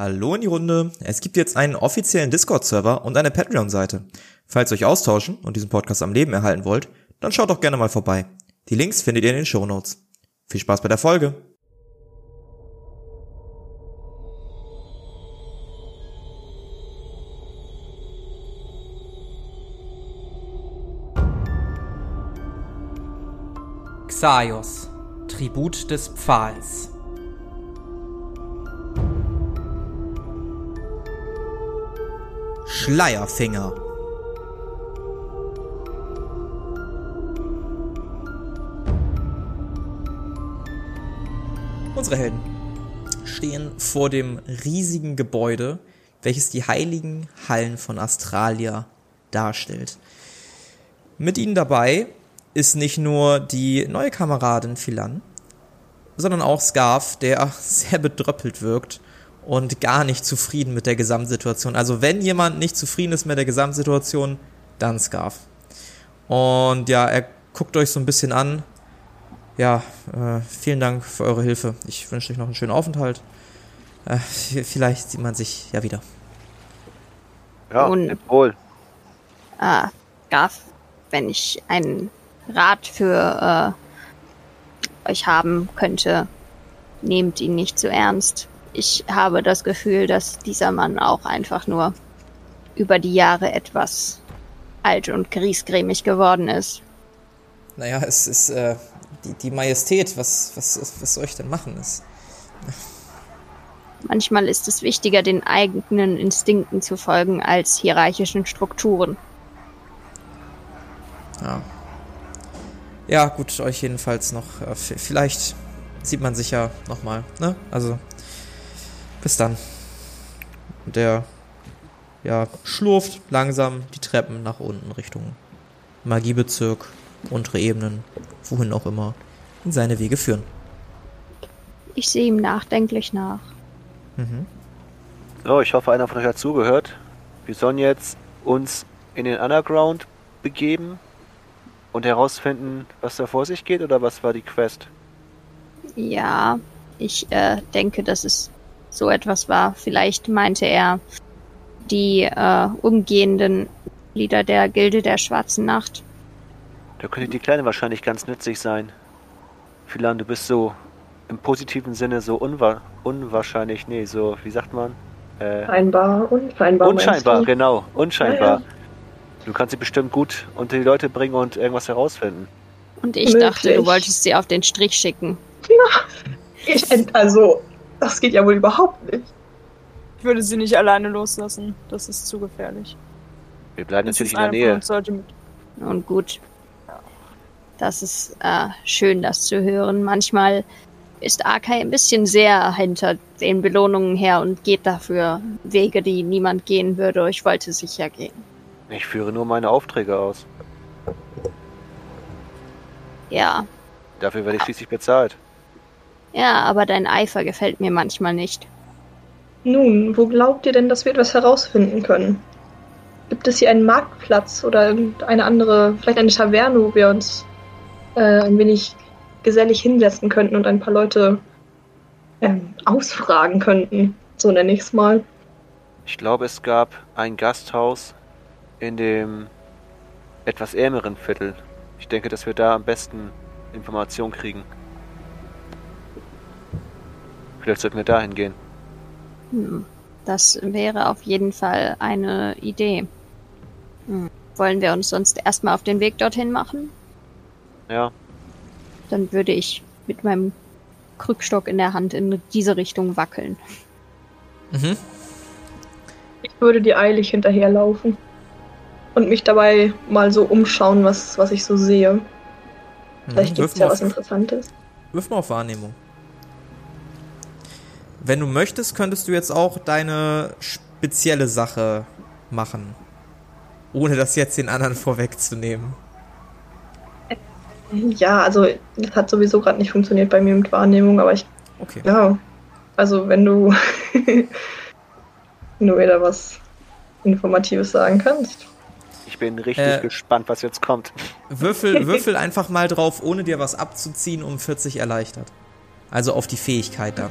Hallo in die Runde. Es gibt jetzt einen offiziellen Discord-Server und eine Patreon-Seite. Falls ihr euch austauschen und diesen Podcast am Leben erhalten wollt, dann schaut doch gerne mal vorbei. Die Links findet ihr in den Show Notes. Viel Spaß bei der Folge. Xaios, Tribut des Pfahls. Schleierfinger. Unsere Helden stehen vor dem riesigen Gebäude, welches die heiligen Hallen von Australia darstellt. Mit ihnen dabei ist nicht nur die neue Kameradin Philan, sondern auch Scarf, der sehr bedröppelt wirkt und gar nicht zufrieden mit der Gesamtsituation. Also wenn jemand nicht zufrieden ist mit der Gesamtsituation, dann Scarf. Und ja, er guckt euch so ein bisschen an. Ja, äh, vielen Dank für eure Hilfe. Ich wünsche euch noch einen schönen Aufenthalt. Äh, vielleicht sieht man sich ja wieder. Ja, Und- wohl. Ah, Graf, wenn ich einen Rat für äh, euch haben könnte, nehmt ihn nicht zu ernst. Ich habe das Gefühl, dass dieser Mann auch einfach nur über die Jahre etwas alt und griesgrämig geworden ist. Naja, es ist äh, die, die Majestät. Was, was, was soll ich denn machen? Es, Manchmal ist es wichtiger, den eigenen Instinkten zu folgen, als hierarchischen Strukturen. ja. ja, gut, euch jedenfalls noch. Äh, vielleicht sieht man sich ja nochmal. Ne? Also, bis dann. Und Der, ja, schlurft langsam die Treppen nach unten Richtung Magiebezirk, untere Ebenen, wohin auch immer, in seine Wege führen. Ich sehe ihm nachdenklich nach. Mhm. So, ich hoffe, einer von euch hat zugehört. Wir sollen jetzt uns in den Underground begeben und herausfinden, was da vor sich geht, oder was war die Quest? Ja, ich äh, denke, dass es so etwas war. Vielleicht meinte er die äh, umgehenden Lieder der Gilde der Schwarzen Nacht. Da könnte die Kleine wahrscheinlich ganz nützlich sein. Philan, du bist so im positiven Sinne so unwa unwahrscheinlich, nee, so, wie sagt man? Äh, Scheinbar, unscheinbar. unscheinbar, du? genau, unscheinbar. Ja, ja. Du kannst sie bestimmt gut unter die Leute bringen und irgendwas herausfinden. Und ich Möglich. dachte, du wolltest sie auf den Strich schicken. Ich, also, das geht ja wohl überhaupt nicht. Ich würde sie nicht alleine loslassen. Das ist zu gefährlich. Wir bleiben Es natürlich in der Nähe. sollte. Und gut. Das ist äh, schön, das zu hören. Manchmal ist Arkai ein bisschen sehr hinter den Belohnungen her und geht dafür Wege, die niemand gehen würde. Ich wollte sicher gehen. Ich führe nur meine Aufträge aus. Ja, Dafür werde ich schließlich bezahlt. Ja, aber dein Eifer gefällt mir manchmal nicht. Nun, wo glaubt ihr denn, dass wir etwas herausfinden können? Gibt es hier einen Marktplatz oder irgendeine andere, vielleicht eine Taverne, wo wir uns äh, ein wenig gesellig hinsetzen könnten und ein paar Leute ähm, ausfragen könnten? So nenne ich es mal. Ich glaube, es gab ein Gasthaus in dem etwas ärmeren Viertel. Ich denke, dass wir da am besten Informationen kriegen. Vielleicht sollten wir dahin gehen. Hm, das wäre auf jeden Fall eine Idee. Hm. Wollen wir uns sonst erstmal auf den Weg dorthin machen? Ja, Dann würde ich mit meinem Krückstock in der Hand in diese Richtung wackeln. Mhm. Ich würde dir eilig hinterherlaufen und mich dabei mal so umschauen, was, was ich so sehe. Vielleicht Mhm. gibt es ja was Interessantes. Wirf mal auf Wahrnehmung. Wenn du möchtest, könntest du jetzt auch deine spezielle Sache machen. Ohne das jetzt den anderen vorwegzunehmen. Ja, also das hat sowieso gerade nicht funktioniert bei mir mit Wahrnehmung, aber ich, Okay. ja, also wenn du, wenn du mir da was Informatives sagen kannst. ich bin richtig Äh. gespannt, was jetzt kommt. Würfel, würfel einfach mal drauf, ohne dir was abzuziehen, um 40 erleichtert. Also auf die Fähigkeit dann.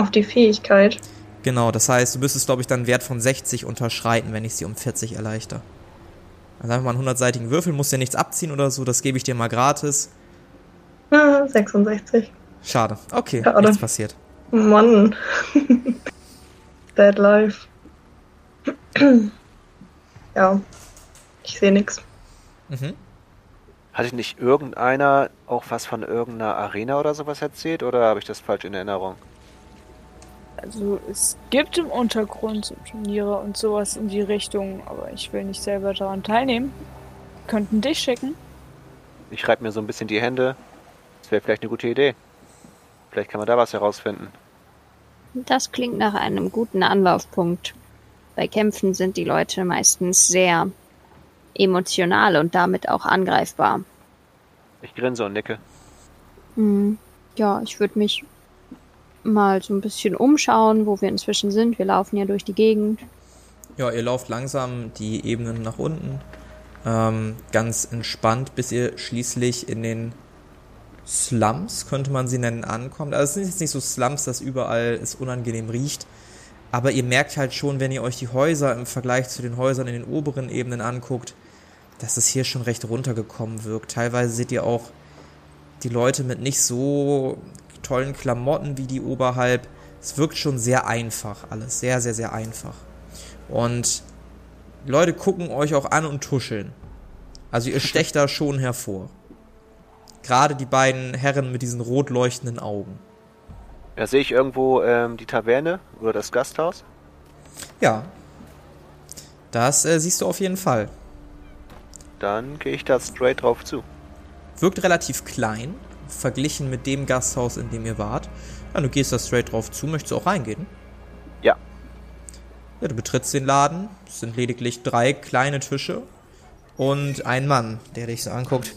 Auf die Fähigkeit. Genau, das heißt, du müsstest, glaube ich, dann einen Wert von 60 unterschreiten, wenn ich sie um 40 erleichter. Also einfach mal einen 100-seitigen Würfel, musst dir nichts abziehen oder so, das gebe ich dir mal gratis. Ah, 66. Schade. Okay, Schade. nichts passiert. Mann. Dead Life. ja. Ich sehe nix. Mhm. Hatte nicht irgendeiner auch was von irgendeiner Arena oder sowas erzählt? Oder habe ich das falsch in Erinnerung? Also es gibt im Untergrund so Turniere und sowas in die Richtung, aber ich will nicht selber daran teilnehmen. Könnten dich schicken. Ich reibe mir so ein bisschen die Hände. Das wäre vielleicht eine gute Idee. Vielleicht kann man da was herausfinden. Das klingt nach einem guten Anlaufpunkt. Bei Kämpfen sind die Leute meistens sehr emotional und damit auch angreifbar. Ich grinse und nicke. Hm, ja, ich würde mich mal so ein bisschen umschauen, wo wir inzwischen sind. Wir laufen ja durch die Gegend. Ja, ihr lauft langsam die Ebenen nach unten. Ähm, ganz entspannt, bis ihr schließlich in den Slums, könnte man sie nennen, ankommt. Also es sind jetzt nicht so Slums, dass überall es unangenehm riecht. Aber ihr merkt halt schon, wenn ihr euch die Häuser im Vergleich zu den Häusern in den oberen Ebenen anguckt, dass es hier schon recht runtergekommen wirkt. Teilweise seht ihr auch die Leute mit nicht so tollen Klamotten wie die oberhalb. Es wirkt schon sehr einfach alles. Sehr, sehr, sehr einfach. Und Leute gucken euch auch an und tuscheln. Also ihr stecht da schon hervor. Gerade die beiden Herren mit diesen rot leuchtenden Augen. Ja, sehe ich irgendwo ähm, die Taverne oder das Gasthaus? Ja. Das äh, siehst du auf jeden Fall. Dann gehe ich da straight drauf zu. Wirkt relativ klein, verglichen mit dem Gasthaus, in dem ihr wart. Ja, du gehst da straight drauf zu. Möchtest du auch reingehen? Ja. Ja, du betrittst den Laden. Es sind lediglich drei kleine Tische und ein Mann, der dich so anguckt.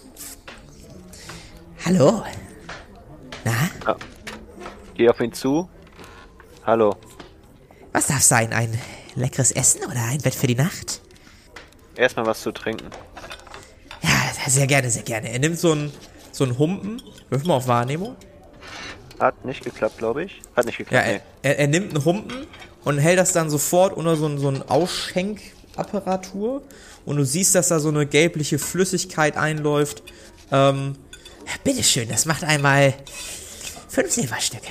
Hallo. Na, Gehe auf ihn zu. Hallo. was darf sein? Ein leckeres Essen oder ein Bett für die Nacht? Erstmal was zu trinken. Ja, sehr gerne, sehr gerne. Er nimmt so einen so einen Humpen. Wirf mal auf Wahrnehmung. Hat nicht geklappt, glaube ich. Hat nicht Ja, geklappt, er, er, er nimmt einen Humpen und hält das dann sofort unter so, ein- so eine Ausschenkapparatur. Und du siehst, dass da so eine gelbliche Flüssigkeit einläuft. Ähm, bitteschön, das macht einmal fünf Silberstücke.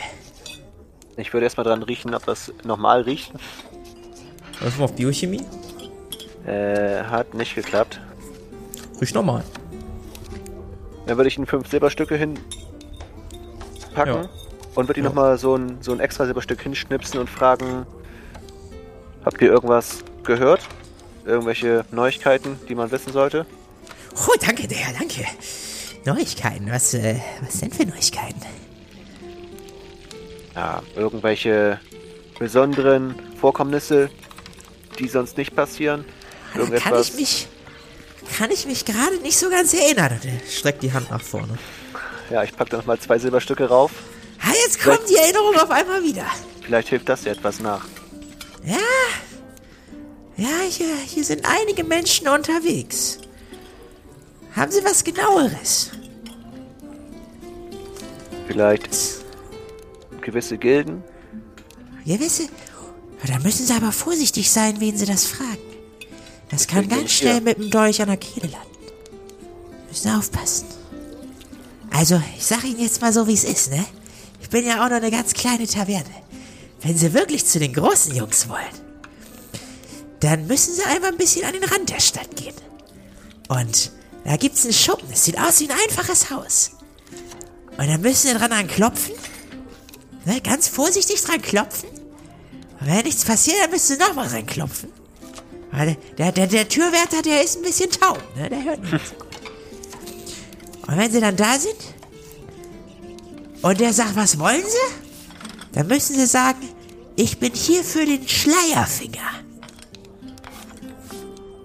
Ich würde erstmal dran riechen, ob das normal riecht. Wirf mal auf Biochemie. Äh, hat nicht geklappt. Riecht normal. Dann würde ich ihn fünf Silberstücke hinpacken Ja. und würde ihn Ja. nochmal so ein, so ein extra Silberstück hinschnipsen und fragen, habt ihr irgendwas gehört? Irgendwelche Neuigkeiten, die man wissen sollte? Oh, danke, der, danke. Neuigkeiten, was, äh, was denn für Neuigkeiten? Ja, irgendwelche besonderen Vorkommnisse, die sonst nicht passieren? Kann Irgendetwas? ich mich, kann ich mich gerade nicht so ganz erinnern. Und er streckt die Hand nach vorne. Ja, ich packe da nochmal zwei Silberstücke rauf. Ah, jetzt kommt die Erinnerung auf einmal wieder. Vielleicht hilft das dir etwas nach. Ja. Ja, hier, hier sind einige Menschen unterwegs. Haben Sie was genaueres? Vielleicht gewisse Gilden? Gewisse. Da müssen Sie aber vorsichtig sein, wen Sie das fragen. Das kann ganz schnell mit dem Dolch an der Kehle landen. Müssen aufpassen. Also, ich sag Ihnen jetzt mal so, wie es ist, ne? Ich bin ja auch noch eine ganz kleine Taverne. Wenn Sie wirklich zu den großen Jungs wollen, dann müssen Sie einmal ein bisschen an den Rand der Stadt gehen. Und da gibt's einen Schuppen. Es sieht aus wie ein einfaches Haus. Und dann müssen Sie dran anklopfen. Ne, ganz vorsichtig dran klopfen. Und wenn nichts passiert, dann müssen Sie nochmal dran klopfen. Der, der, der Türwärter, der ist ein bisschen taub, ne? Der hört nicht so gut. Und wenn Sie dann da sind und der sagt, was wollen Sie? Dann müssen Sie sagen, ich bin hier für den Schleierfinger.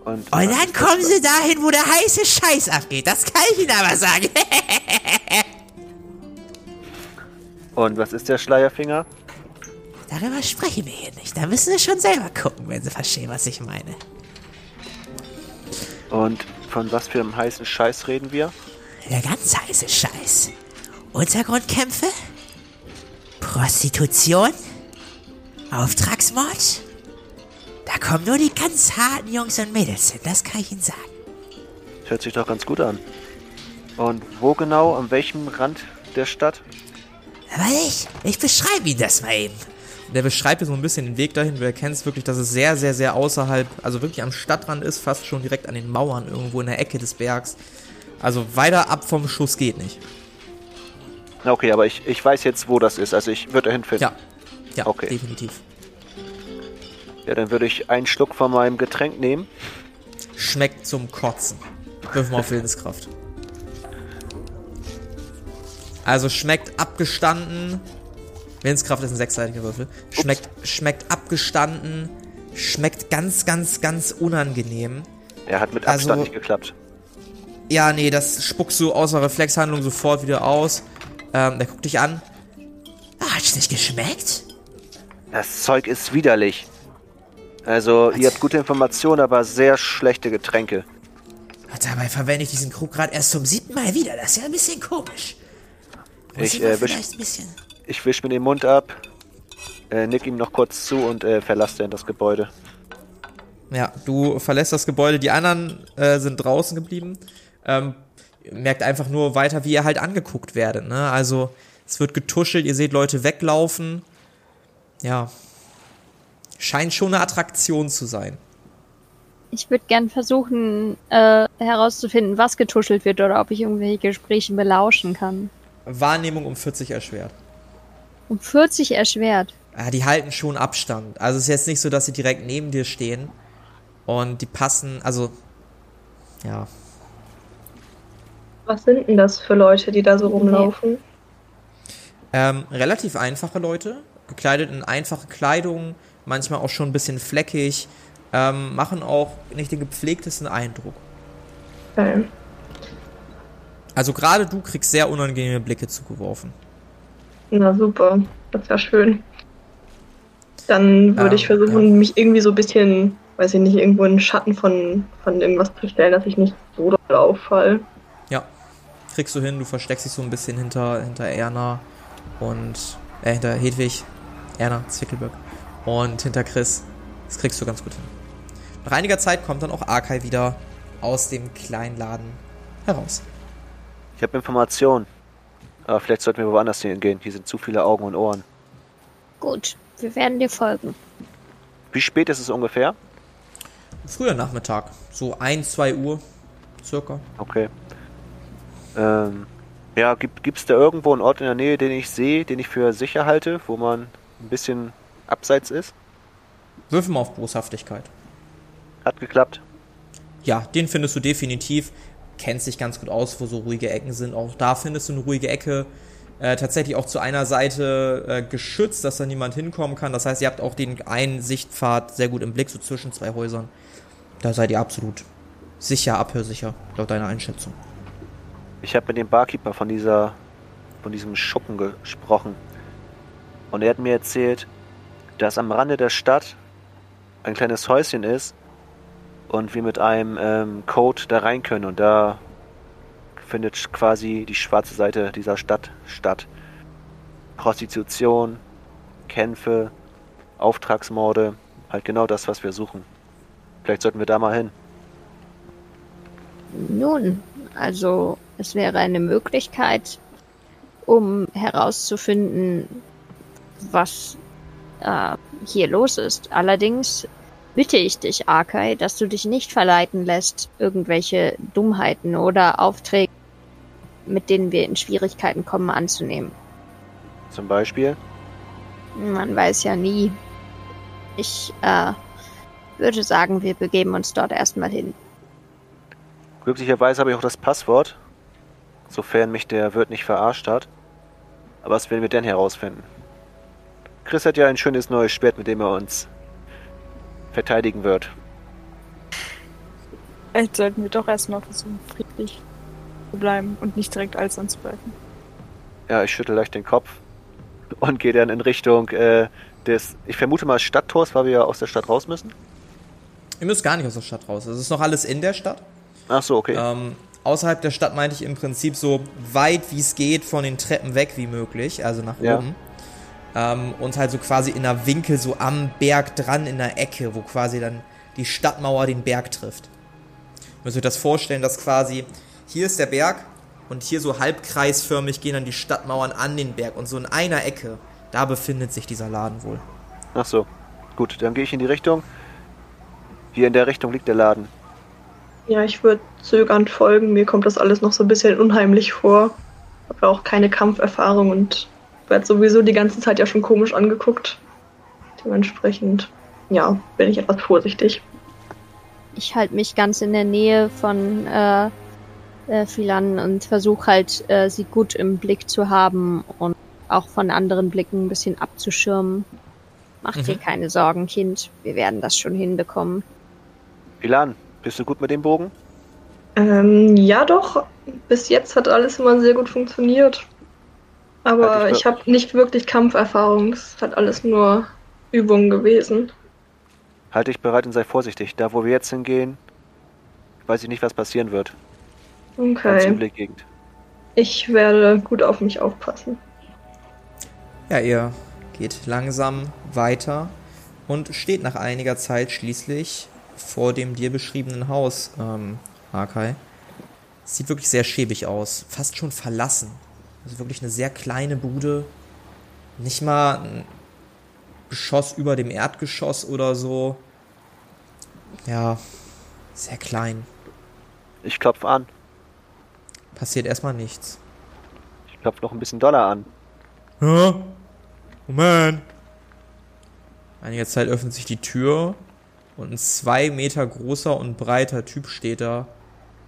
Und, Und dann kommen Sie dahin, wo der heiße Scheiß abgeht. Das kann ich Ihnen aber sagen. Und was ist der Schleierfinger? Darüber sprechen wir hier nicht. Da müssen Sie schon selber gucken, wenn Sie verstehen, was ich meine. Und von was für einem heißen Scheiß reden wir? Der ganz heiße Scheiß. Untergrundkämpfe? Prostitution? Auftragsmord? Da kommen nur die ganz harten Jungs und Mädels hin, das kann ich Ihnen sagen. Hört sich doch ganz gut an. Und wo genau, an welchem Rand der Stadt? Aber ich, ich beschreibe Ihnen das mal eben. Der beschreibt dir so ein bisschen den Weg dahin. Du erkennst wirklich, dass es sehr, sehr, sehr außerhalb, also wirklich am Stadtrand ist, fast schon direkt an den Mauern irgendwo in der Ecke des Bergs. Also weiter ab vom Schuss geht nicht. Okay, aber ich, ich weiß jetzt, wo das ist. Also ich würde dahin finden. Ja, ja, Okay. definitiv. Ja, dann würde ich einen Schluck von meinem Getränk nehmen. Schmeckt zum Kotzen. Wirf mal auf Willenskraft. Also schmeckt abgestanden. Willenskraft ist ein sechsseitiger Würfel. Schmeckt, schmeckt abgestanden. Schmeckt ganz, ganz, ganz unangenehm. Er hat mit Abstand Also- nicht geklappt. Ja, nee, das spuckst du außer Reflexhandlung sofort wieder aus. Ähm, der guckt dich an. Ah, hat's nicht geschmeckt? Das Zeug ist widerlich. Also, ihr habt gute Informationen, aber sehr schlechte Getränke. Dabei verwende ich diesen Krug gerade erst zum siebten Mal wieder. Das ist ja ein bisschen komisch. Muss Ich, ich, äh, vielleicht ein bisschen... Ich wisch mir den Mund ab, äh, nick ihm noch kurz zu und äh, verlasse dann das Gebäude. Ja, du verlässt das Gebäude. Die anderen äh, sind draußen geblieben. Ähm, merkt einfach nur weiter, wie ihr halt angeguckt werdet. Ne? Also es wird getuschelt, ihr seht Leute weglaufen. Ja. Scheint schon eine Attraktion zu sein. Ich würde gern versuchen, äh, herauszufinden, was getuschelt wird oder ob ich irgendwelche Gespräche belauschen kann. Wahrnehmung um 40 erschwert. Um 40 erschwert. Ja, die halten schon Abstand. Also es ist jetzt nicht so, dass sie direkt neben dir stehen. Und die passen, also, ja. Was sind denn das für Leute, die da so rumlaufen? Ähm, relativ einfache Leute, gekleidet in einfache Kleidung, manchmal auch schon ein bisschen fleckig, ähm, machen auch nicht den gepflegtesten Eindruck. Okay. Also gerade du kriegst sehr unangenehme Blicke zugeworfen. Na super, das ist ja schön. Dann würde Ähm, ich versuchen, ja. mich irgendwie so ein bisschen, weiß ich nicht, irgendwo in den Schatten von, von irgendwas zu stellen, dass ich nicht so doll auffall. Ja, kriegst du hin, du versteckst dich so ein bisschen hinter, hinter Erna und, äh, hinter Hedwig, Erna, Zwickelberg und hinter Chris. Das kriegst du ganz gut hin. Nach einiger Zeit kommt dann auch Arkai wieder aus dem kleinen Laden heraus. Ich habe Informationen. Aber vielleicht sollten wir woanders hingehen. Hier sind zu viele Augen und Ohren. Gut, wir werden dir folgen. Wie spät ist es ungefähr? Früher Nachmittag, so 1, 2 Uhr circa. Okay. Ähm, ja, gibt es da irgendwo einen Ort in der Nähe, den ich sehe, den ich für sicher halte, wo man ein bisschen abseits ist? Würfel mal auf Boshaftigkeit. Hat geklappt. Ja, den findest du definitiv. Kennst dich ganz gut aus, wo so ruhige Ecken sind. Auch da findest du eine ruhige Ecke. Äh, tatsächlich auch zu einer Seite äh, geschützt, dass da niemand hinkommen kann. Das heißt, ihr habt auch den einen Sichtpfad sehr gut im Blick, so zwischen zwei Häusern. Da seid ihr absolut sicher, abhörsicher, laut deiner Einschätzung. Ich habe mit dem Barkeeper von dieser, von diesem Schuppen gesprochen. Und er hat mir erzählt, dass am Rande der Stadt ein kleines Häuschen ist und wir mit einem ähm, Code da rein können und da findet quasi die schwarze Seite dieser Stadt statt. Prostitution, Kämpfe, Auftragsmorde, halt genau das, was wir suchen. Vielleicht sollten wir da mal hin. Nun, also es wäre eine Möglichkeit, um herauszufinden, was äh, hier los ist. Allerdings bitte ich dich, Arkai, dass du dich nicht verleiten lässt, irgendwelche Dummheiten oder Aufträge, mit denen wir in Schwierigkeiten kommen, anzunehmen. Zum Beispiel. Man weiß ja nie. Ich äh, würde sagen, wir begeben uns dort erstmal hin. Glücklicherweise habe ich auch das Passwort, sofern mich der Wirt nicht verarscht hat. Aber was werden wir denn herausfinden? Chris hat ja ein schönes neues Schwert, mit dem er uns verteidigen wird. Vielleicht sollten wir doch erstmal versuchen, friedlich zu bleiben und nicht direkt alles anzugreifen. Ja, ich schüttel leicht den Kopf und gehe dann in Richtung äh, des, ich vermute mal Stadttors, weil wir ja aus der Stadt raus müssen. Ihr müsst gar nicht aus der Stadt raus. Es ist noch alles in der Stadt. Ach so, okay. Ähm, außerhalb der Stadt meinte ich im Prinzip so weit wie es geht von den Treppen weg wie möglich, also nach Ja. oben. Ähm, und halt so quasi in einer Winkel, so am Berg dran in der Ecke, wo quasi dann die Stadtmauer den Berg trifft. Ihr müsst euch das vorstellen, dass quasi hier ist der Berg und hier so halbkreisförmig gehen dann die Stadtmauern an den Berg und so in einer Ecke, da befindet sich dieser Laden wohl. Ach so. Gut, dann gehe ich in die Richtung. Hier in der Richtung liegt der Laden. Ja, ich würde zögernd folgen. Mir kommt das alles noch so ein bisschen unheimlich vor. Habe auch keine Kampferfahrung und werde sowieso die ganze Zeit ja schon komisch angeguckt. Dementsprechend, ja, bin ich etwas vorsichtig. Ich halte mich ganz in der Nähe von äh, äh, Philan und versuche halt, äh, sie gut im Blick zu haben und auch von anderen Blicken ein bisschen abzuschirmen. Mach dir Mhm. keine Sorgen, Kind. Wir werden das schon hinbekommen. Ilan, bist du gut mit dem Bogen? Ähm, ja doch. Bis jetzt hat alles immer sehr gut funktioniert. Aber Halt dich ich habe nicht wirklich Kampferfahrung. Es hat alles nur Übungen gewesen. Halt dich bereit und sei vorsichtig. Da, wo wir jetzt hingehen, weiß ich nicht, was passieren wird. Okay. Gegend. Ich werde gut auf mich aufpassen. Ja, ihr geht langsam weiter und steht nach einiger Zeit schließlich vor dem dir beschriebenen Haus, ähm, Arkai. Sieht wirklich sehr schäbig aus, fast schon verlassen. Also wirklich eine sehr kleine Bude. Nicht mal ein Geschoss über dem Erdgeschoss oder so. Ja, sehr klein. Ich klopfe an. Passiert erstmal nichts. Ich klopfe noch ein bisschen Dollar an. Ja? Moment. Einige Zeit öffnet sich die Tür und ein zwei Meter großer und breiter Typ steht da,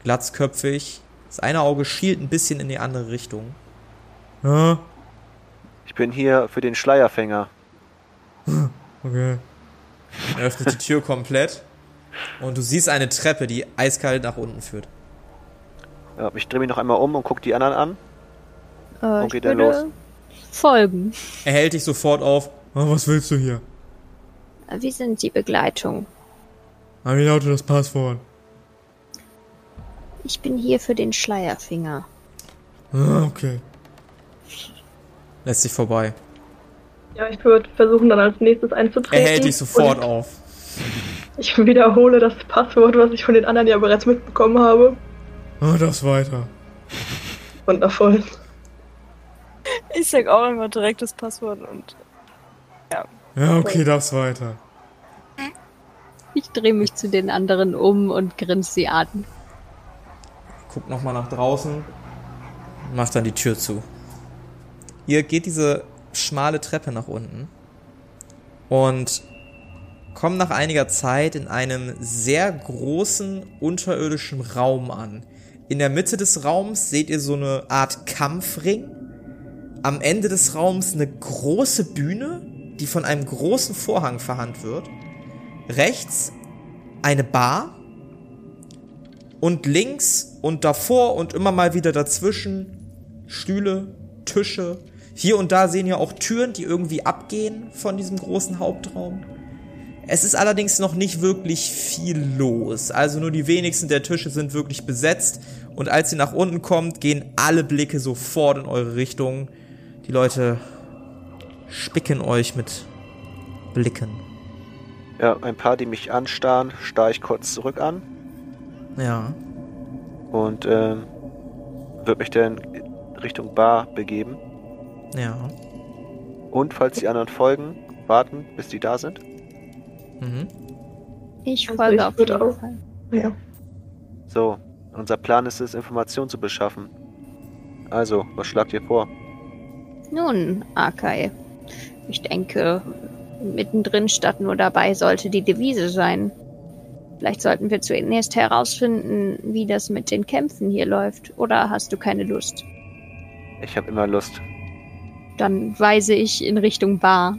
glatzköpfig. Das eine Auge schielt ein bisschen in die andere Richtung. Ja, Ich bin hier für den Schleierfänger. okay. Er öffnet die Tür komplett und du siehst eine Treppe, die eiskalt nach unten führt. Ja, ich drehe mich noch einmal um und gucke die anderen an. Äh, ich geht er würde folgen. Er hält dich sofort auf. Oh, was willst du hier? Wie sind die Begleitung? Ah, Wie lautet das Passwort? Ich bin hier für den Schleierfinger. Ah, okay. Lässt sich vorbei. Ja, ich würde versuchen, dann als nächstes einzutreten. Er hält dich sofort auf. Ich wiederhole das Passwort, was ich von den anderen ja bereits mitbekommen habe. Ah, das weiter. Wundervoll. Ich sag auch immer direkt das Passwort und Ja, okay, das weiter. Ich drehe mich zu den anderen um und grinse sie an. guckt nochmal nach draußen und macht dann die Tür zu. Ihr geht diese schmale Treppe nach unten und kommt nach einiger Zeit in einem sehr großen unterirdischen Raum an. In der Mitte des Raums seht ihr so eine Art Kampfring. Am Ende des Raums eine große Bühne, die von einem großen Vorhang verhandelt wird. Rechts eine Bar und links und davor und immer mal wieder dazwischen Stühle, Tische. Hier und da sehen ja auch Türen, die irgendwie abgehen von diesem großen Hauptraum. Es ist allerdings noch nicht wirklich viel los. Also nur die wenigsten der Tische sind wirklich besetzt. Und als ihr nach unten kommt, gehen alle Blicke sofort in eure Richtung. Die Leute spicken euch mit Blicken. Ja, ein paar, die mich anstarren, starre ich kurz zurück an Ja. und ähm, würde mich dann Richtung Bar begeben. Ja. Und falls die anderen folgen, warten, bis die da sind. Mhm. Ich Also folge ich auf würde jeden auch- Fall. Ja. So, unser Plan ist es, Informationen zu beschaffen. Also, was schlagt ihr vor? Nun, Akai, ich denke, mittendrin statt nur dabei sollte die Devise sein. Vielleicht sollten wir zuerst herausfinden, wie das mit den Kämpfen hier läuft. Oder hast du keine Lust? Ich habe immer Lust. Dann weise ich in Richtung Bar.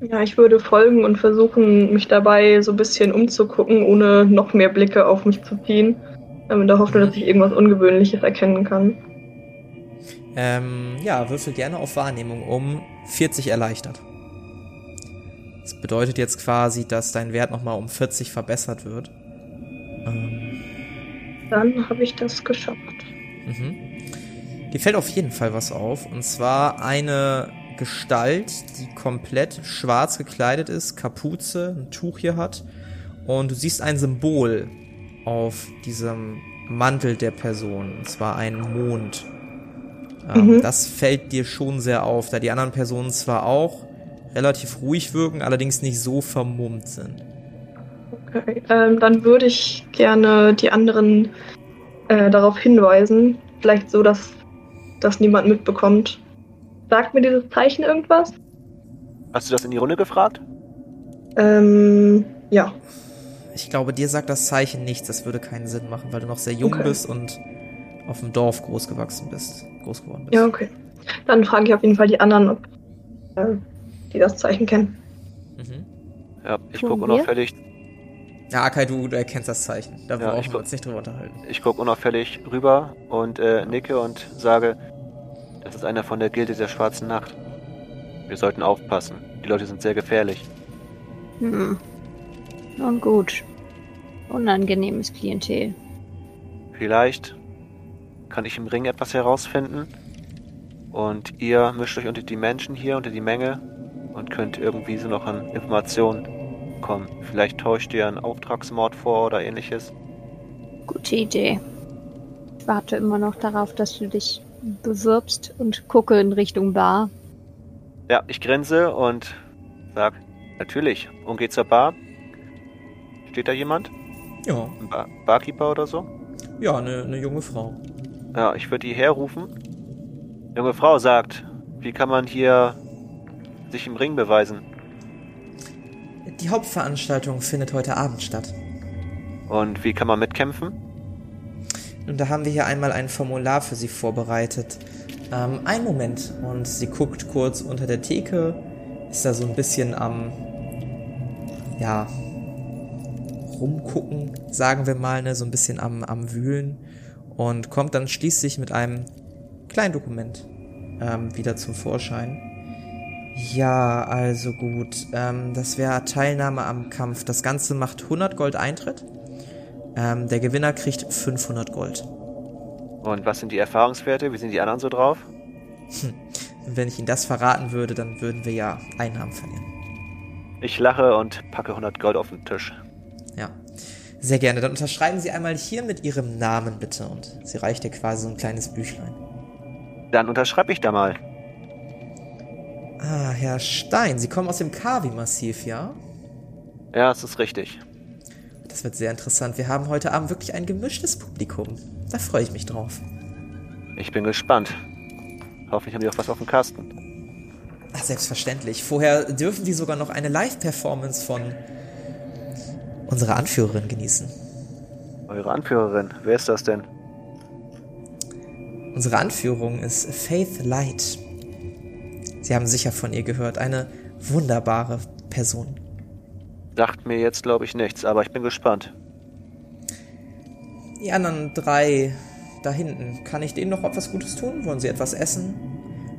Ja, ich würde folgen und versuchen, mich dabei so ein bisschen umzugucken, ohne noch mehr Blicke auf mich zu ziehen. ähm, In der Hoffnung, dass ich irgendwas Ungewöhnliches erkennen kann. Ähm, ja, würfel gerne auf Wahrnehmung um 40 erleichtert. Das bedeutet jetzt quasi, dass dein Wert nochmal um 40 verbessert wird. Ähm, Dann habe ich das geschafft. mhm. Dir fällt auf jeden Fall was auf. Und zwar eine Gestalt, die komplett schwarz gekleidet ist, Kapuze, ein Tuch hier hat. Und du siehst ein Symbol auf diesem Mantel der Person, und zwar ein Mond. Ähm, Mhm. Das fällt dir schon sehr auf, da die anderen Personen zwar auch relativ ruhig wirken, allerdings nicht so vermummt sind. Okay. Ähm, dann würde ich gerne die anderen äh, darauf hinweisen. Vielleicht so, dass das niemand mitbekommt. Sagt mir dieses Zeichen irgendwas? Hast du das in die Runde gefragt? Ähm, ja. Ich glaube, dir sagt das Zeichen nichts, das würde keinen Sinn machen, weil du noch sehr jung Okay. bist und auf dem Dorf groß gewachsen bist, groß geworden bist. Ja, okay. Dann frage ich auf jeden Fall die anderen, ob äh, die das Zeichen kennen. Mhm. Ja, ich gucke unauffällig, Ja, Akai, du, du erkennst das Zeichen. Da Ja, brauchen ich wir uns nicht drüber unterhalten. ich guck unauffällig rüber und äh, nicke und sage, das ist einer von der Gilde der Schwarzen Nacht. Wir sollten aufpassen. Die Leute sind sehr gefährlich. Hm. Nun gut. Unangenehmes Klientel. Vielleicht kann ich im Ring etwas herausfinden und ihr mischt euch unter die Menschen hier, unter die Menge und könnt irgendwie so noch an Informationen kommen. Vielleicht täuscht ihr einen Auftragsmord vor oder ähnliches. Gute Idee. Ich warte immer noch darauf, dass du dich bewirbst und gucke in Richtung Bar. Ja, ich grinse und sag, natürlich, und geht zur Bar. Steht da jemand? Ja, Ein Bar Barkeeper oder so? ja, eine, eine junge Frau. Ja, ich würde die herrufen. Junge Frau sagt, wie kann man hier sich im Ring beweisen? Die Hauptveranstaltung findet heute Abend statt. Und wie kann man mitkämpfen? Und da haben wir hier einmal ein Formular für Sie vorbereitet. Ähm, einen Moment. Und sie guckt kurz unter der Theke, ist da so ein bisschen am, ja, rumgucken, sagen wir mal, ne, so ein bisschen am, am Wühlen. Und kommt dann schließlich mit einem kleinen Dokument ähm, wieder zum Vorschein. Ja, also gut. Ähm, das wäre Teilnahme am Kampf. Das Ganze macht 100 Gold Eintritt. Ähm, der Gewinner kriegt 500 Gold. Und was sind die Erfahrungswerte? Wie sind die anderen so drauf? Und wenn ich Ihnen das verraten würde, dann würden wir ja Einnahmen verlieren. Ich lache und packe 100 Gold auf den Tisch. Ja. Sehr gerne. Dann unterschreiben Sie einmal hier mit Ihrem Namen bitte. Und sie reicht dir quasi so ein kleines Büchlein. Dann unterschreibe ich da mal. Ah, Herr Stein, Sie kommen aus dem Kavi-Massiv, ja? Ja, es ist richtig. Das wird sehr interessant. Wir haben heute Abend wirklich ein gemischtes Publikum. Da freue ich mich drauf. Ich bin gespannt. Hoffentlich haben die auch was auf dem Kasten. Ach, selbstverständlich. Vorher dürfen Sie sogar noch eine Live-Performance von unserer Anführerin genießen. Eure Anführerin, wer ist das denn? Unsere Anführung ist Faith Light. Sie haben sicher von ihr gehört. Eine wunderbare Person. Sagt mir jetzt, glaube ich, nichts, aber ich bin gespannt. Die anderen drei da hinten, kann ich denen noch etwas Gutes tun? Wollen sie etwas essen?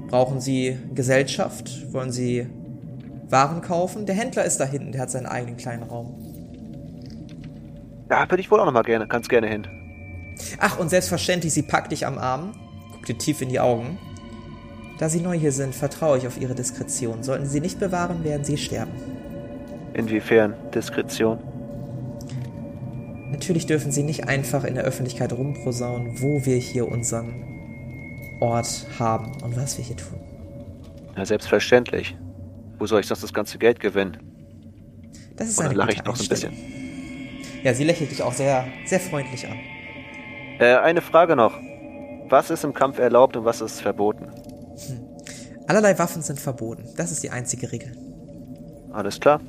Brauchen sie Gesellschaft? Wollen sie Waren kaufen? Der Händler ist da hinten, der hat seinen eigenen kleinen Raum. Da würde ich wohl auch noch mal gerne, ganz gerne hin. Ach, und selbstverständlich, sie packt dich am Arm, guckt dir tief in die Augen. Da sie neu hier sind, vertraue ich auf ihre Diskretion. Sollten sie nicht bewahren, werden sie sterben. Inwiefern Diskretion? Natürlich dürfen sie nicht einfach in der Öffentlichkeit rumprosaunen, wo wir hier unseren Ort haben und was wir hier tun. Ja, selbstverständlich. Wo soll ich sonst das ganze Geld gewinnen? Das ist eine lache ich noch ein bisschen? Ja, sie lächelt dich auch sehr, sehr freundlich an. Äh, eine Frage noch. Was ist im Kampf erlaubt und was ist verboten? Allerlei Waffen sind verboten. Das ist die einzige Regel. Alles klar?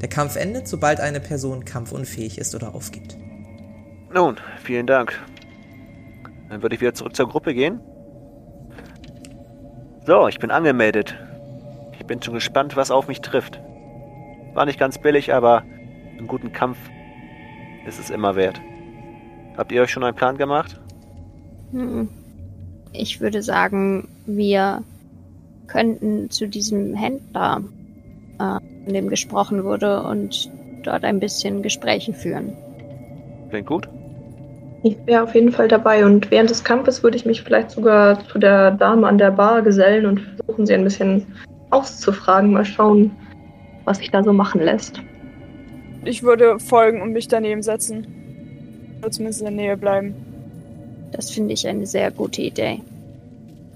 Der Kampf endet, sobald eine Person kampfunfähig ist oder aufgibt. Nun, vielen Dank. Dann würde ich wieder zurück zur Gruppe gehen. So, ich bin angemeldet. Ich bin schon gespannt, was auf mich trifft. War nicht ganz billig, aber einen guten Kampf ist es immer wert. Habt ihr euch schon einen Plan gemacht? Hm. Ich würde sagen, wir könnten zu diesem Händler, äh, von dem gesprochen wurde, und dort ein bisschen Gespräche führen. Klingt gut. Ich wäre auf jeden Fall dabei und während des Kampfes würde ich mich vielleicht sogar zu der Dame an der Bar gesellen und versuchen, sie ein bisschen auszufragen. Mal schauen, was sich da so machen lässt. Ich würde folgen und mich daneben setzen. Oder zumindest in der Nähe bleiben. Das finde ich eine sehr gute Idee.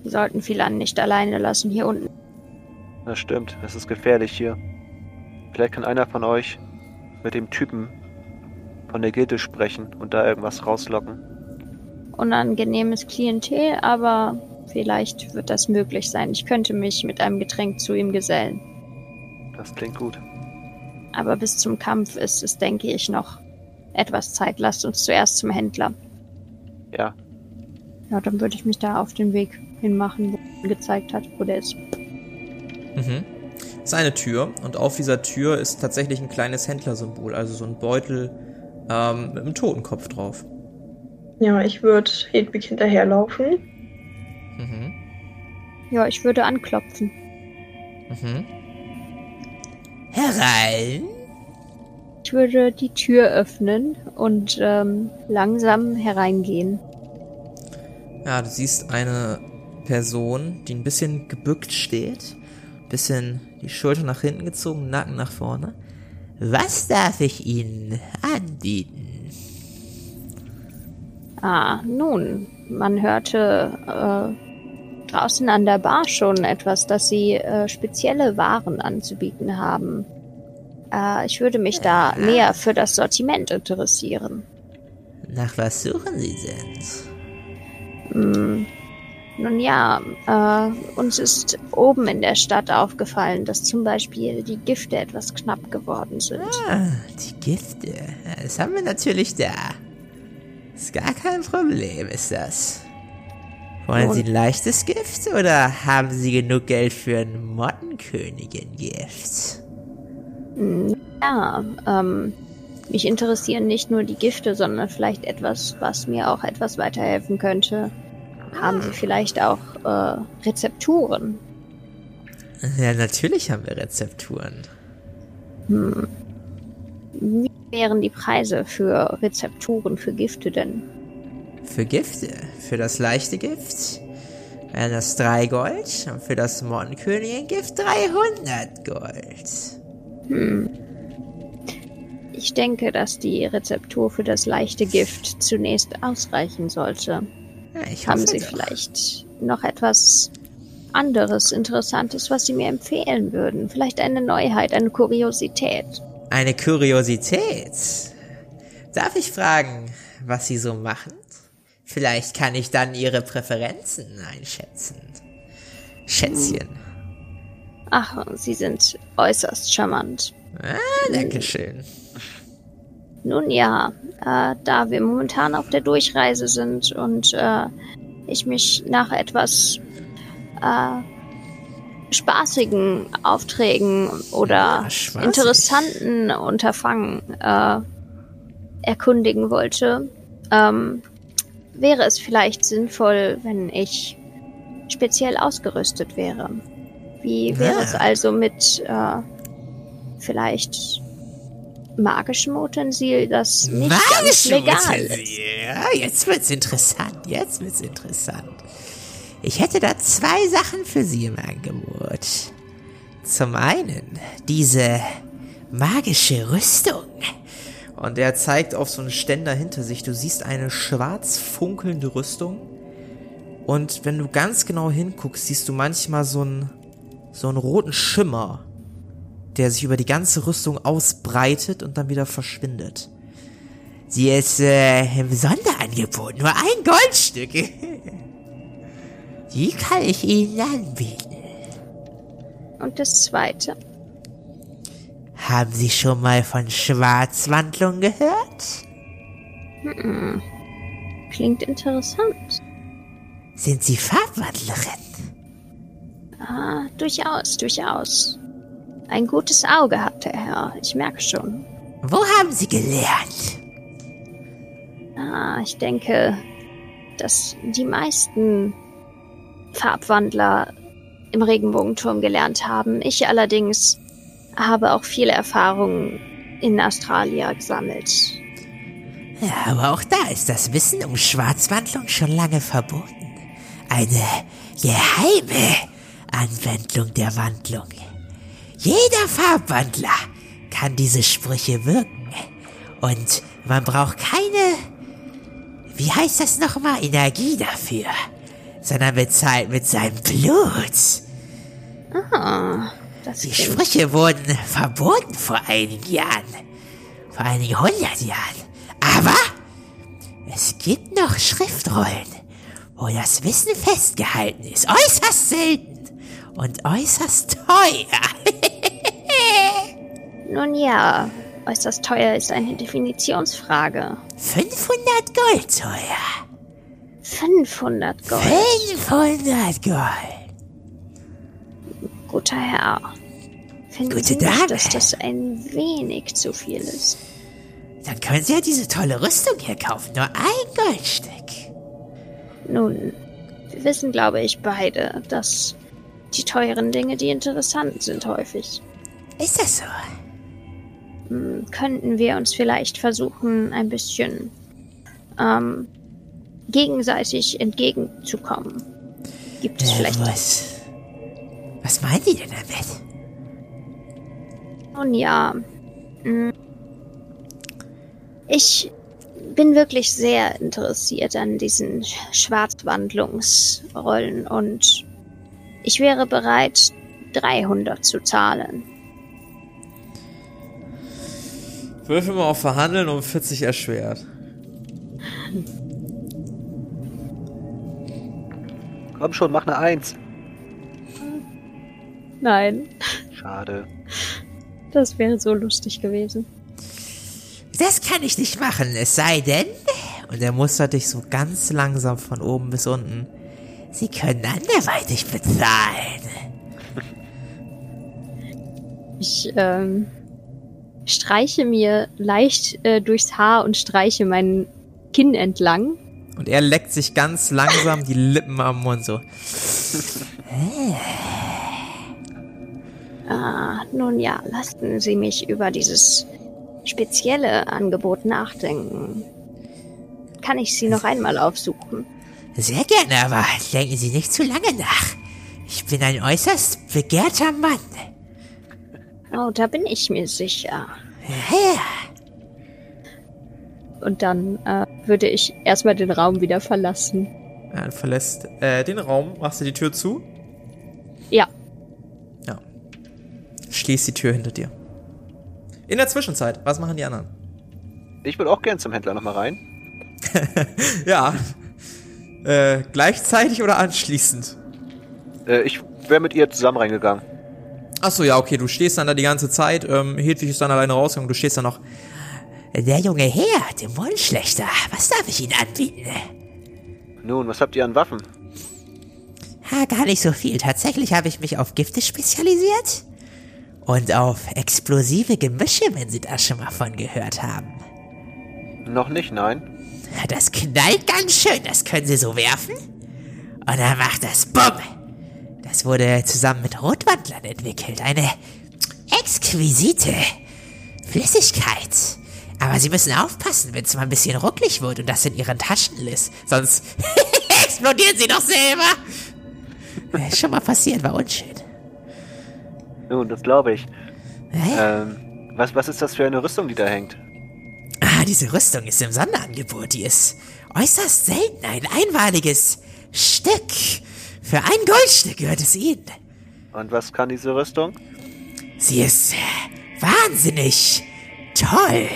Wir sollten Philan nicht alleine lassen hier unten. Das stimmt, es ist gefährlich hier. Vielleicht kann einer von euch mit dem Typen von der Gilde sprechen und da irgendwas rauslocken. Unangenehmes Klientel, aber vielleicht wird das möglich sein. Ich könnte mich mit einem Getränk zu ihm gesellen. Das klingt gut. Aber bis zum Kampf ist es, denke ich, noch etwas Zeit. Lasst uns zuerst zum Händler. Ja, Ja, dann würde ich mich da auf den Weg hinmachen, wo er gezeigt hat, wo der ist. Mhm. Das ist eine Tür und auf dieser Tür ist tatsächlich ein kleines Händlersymbol, also so ein Beutel ähm, mit einem Totenkopf drauf. Ja, ich würde Hedwig hinterherlaufen. Mhm. Ja, ich würde anklopfen. Mhm. Herein. Ich würde die Tür öffnen und ähm, langsam hereingehen. Ja, du siehst eine Person, die ein bisschen gebückt steht, bisschen die Schulter nach hinten gezogen, Nacken nach vorne. Was darf ich Ihnen anbieten? Ah, nun, man hörte äh, draußen an der Bar schon etwas, dass sie äh, spezielle Waren anzubieten haben. Äh, ich würde mich da näher für das Sortiment interessieren. Nach was suchen Sie denn? Hm. Nun ja, äh, uns ist oben in der Stadt aufgefallen, dass zum Beispiel die Gifte etwas knapp geworden sind. Ah, die Gifte. Das haben wir natürlich da. Ist gar kein Problem, ist das. Wollen Nun. Sie ein leichtes Gift oder haben Sie genug Geld für ein Mottenkönigin-Gift? Ja, ähm, mich interessieren nicht nur die Gifte, sondern vielleicht etwas, was mir auch etwas weiterhelfen könnte. Haben Sie vielleicht auch äh, Rezepturen? Ja, natürlich haben wir Rezepturen. Wie wären die Preise für Rezepturen für Gifte denn? Für Gifte. Für das leichte Gift wären das 3 Gold und für das Mottenkönigin-Gift 300 Gold. Ich denke, dass die Rezeptur für das leichte Gift zunächst ausreichen sollte. Ja, ich Haben Sie doch. vielleicht noch etwas anderes, Interessantes, was Sie mir empfehlen würden? Vielleicht eine Neuheit, eine Kuriosität. Eine Kuriosität. Darf ich fragen, was Sie so machen? Vielleicht kann ich dann Ihre Präferenzen einschätzen. Schätzchen. Ach, Sie sind äußerst charmant. Ah, danke schön. Nun ja, äh, da wir momentan auf der Durchreise sind und äh, ich mich nach etwas äh, spaßigen Aufträgen oder Ja, spaßig. interessanten Unterfangen äh, erkundigen wollte, ähm, wäre es vielleicht sinnvoll, wenn ich speziell ausgerüstet wäre. Wie wäre Ah. es also mit äh, vielleicht magischem Utensil, das nicht ganz legal ist? Ja, jetzt wird's interessant. Jetzt wird's interessant. Ich hätte da zwei Sachen für Sie im Angebot. Zum einen diese magische Rüstung. Und er zeigt auf so einen Ständer hinter sich. Du siehst eine schwarz funkelnde Rüstung. Und wenn du ganz genau hinguckst, siehst du manchmal so einen, so einen roten Schimmer, der sich über die ganze Rüstung ausbreitet und dann wieder verschwindet. Sie ist äh, im Sonderangebot. Nur ein Goldstück. Die kann ich Ihnen anbieten. Und das zweite. Haben Sie schon mal von Schwarzwandlung gehört? Klingt interessant. Sind Sie Farbwandlerin? Ah, durchaus, durchaus. Ein gutes Auge hat der Herr, ich merke schon. Wo haben Sie gelernt? Ah, ich denke, dass die meisten Farbwandler im Regenbogenturm gelernt haben. Ich allerdings habe auch viele Erfahrungen in Australia gesammelt. Ja, aber auch da ist das Wissen um Schwarzwandlung schon lange verboten. Eine geheime Anwendung der Wandlung. Jeder Farbwandler kann diese Sprüche wirken. Und man braucht keine, wie heißt das nochmal, Energie dafür, sondern bezahlt mit seinem Blut. Ah, das Die klingt Sprüche wurden verboten vor einigen Jahren. Vor einigen hundert Jahren. Aber es gibt noch Schriftrollen, wo das Wissen festgehalten ist. Äußerst selten und äußerst teuer. Nun ja, äußerst teuer ist eine Definitionsfrage. 500 Gold teuer. 500 Gold. 500 Gold. Guter Herr. Finden Gute Sie Dame. nicht, dass das ein wenig zu viel ist? Dann können Sie ja diese tolle Rüstung hier kaufen. Nur ein Goldstück. Nun, wir wissen, glaube ich, beide, dass die teuren Dinge die interessanten sind häufig. Ist das so? Hm, Könnten wir uns vielleicht versuchen, ein bisschen ähm, gegenseitig entgegenzukommen? Gibt es Äh, vielleicht was? Was meinen Sie denn damit? Nun ja. mm, Ich bin wirklich sehr interessiert an diesen Schwarzwandlungsrollen und ich wäre bereit, 300 zu zahlen. Würfel mal auf Verhandeln um 40 erschwert. Komm schon, mach eine Eins. Nein, Schade. das wäre so lustig gewesen. Das kann ich nicht machen, es sei denn, Und er mustert dich so ganz langsam von oben bis unten. Sie können anderweitig bezahlen. Ich ähm, streiche mir leicht äh, durchs Haar und streiche mein Kinn entlang. Und er leckt sich ganz langsam die Lippen am Mund so. Ah, nun ja, lassen Sie mich über dieses spezielle Angebot nachdenken. Kann ich Sie noch einmal aufsuchen? Sehr gerne, aber denken Sie nicht zu lange nach. Ich bin ein äußerst begehrter Mann. Oh, da bin ich mir sicher. Ja, Und dann äh, würde ich erstmal den Raum wieder verlassen. Ja, du verlässt äh, den Raum, machst du die Tür zu, Ja, ja. Schließt die Tür hinter dir. In der Zwischenzeit, was machen die anderen? Ich will auch gern zum Händler nochmal rein. Ja. Äh, gleichzeitig oder anschließend? Äh, ich wäre mit ihr zusammen reingegangen. Achso, ja, okay, du stehst dann da die ganze Zeit. Ähm, Hedwig ist dann alleine rausgegangen, du stehst da noch. der junge Herr, dem Wollschlechter, was darf ich Ihnen anbieten? Nun, was habt ihr an Waffen? Ha, gar nicht so viel. Tatsächlich habe ich mich auf Gifte spezialisiert. Und auf explosive Gemische, wenn Sie da schon mal von gehört haben. Noch nicht, nein. Das knallt ganz schön, das können Sie so werfen. Und dann macht das Bumm. Das wurde zusammen mit Rotwandlern entwickelt. Eine exquisite Flüssigkeit. Aber Sie müssen aufpassen, wenn es mal ein bisschen rucklig wird und das in Ihren Taschen ist. Sonst explodieren Sie doch selber. Äh, Schon mal passiert, war unschön. Nun, das glaube ich. Hä? Ähm, was, was ist das für eine Rüstung, die da hängt? Diese Rüstung ist im Sonderangebot. Die ist äußerst selten. Ein einmaliges Stück. Für ein Goldstück gehört es Ihnen. Und was kann diese Rüstung? Sie ist wahnsinnig toll.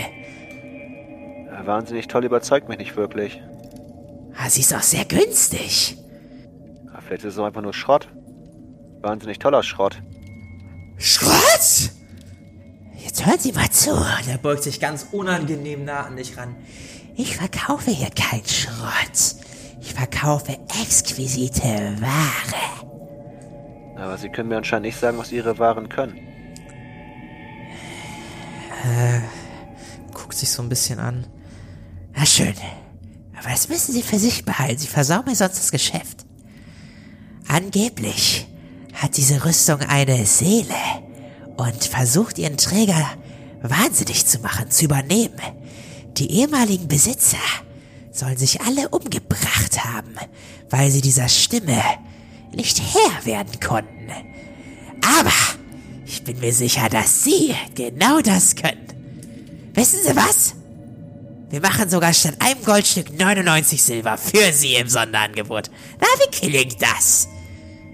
Äh, wahnsinnig toll überzeugt mich nicht wirklich. Ah, sie ist auch sehr günstig. Ah, vielleicht ist es auch einfach nur Schrott. Wahnsinnig toller Schrott. Schrott! Jetzt hören Sie mal zu. Und er beugt sich ganz unangenehm nah an dich ran. Ich verkaufe hier keinen Schrott. Ich verkaufe exquisite Ware. Aber Sie können mir anscheinend nicht sagen, was Ihre Waren können. Guckt sich so ein bisschen an. Na schön. Aber das müssen Sie für sich behalten. Sie versauen mir sonst das Geschäft. Angeblich hat diese Rüstung eine Seele und versucht ihren Träger wahnsinnig zu machen, zu übernehmen. Die ehemaligen Besitzer sollen sich alle umgebracht haben, weil sie dieser Stimme nicht Herr werden konnten. Aber ich bin mir sicher, dass Sie genau das können. Wissen Sie was? Wir machen sogar statt einem Goldstück 99 Silber für Sie im Sonderangebot. Na, wie klingt das?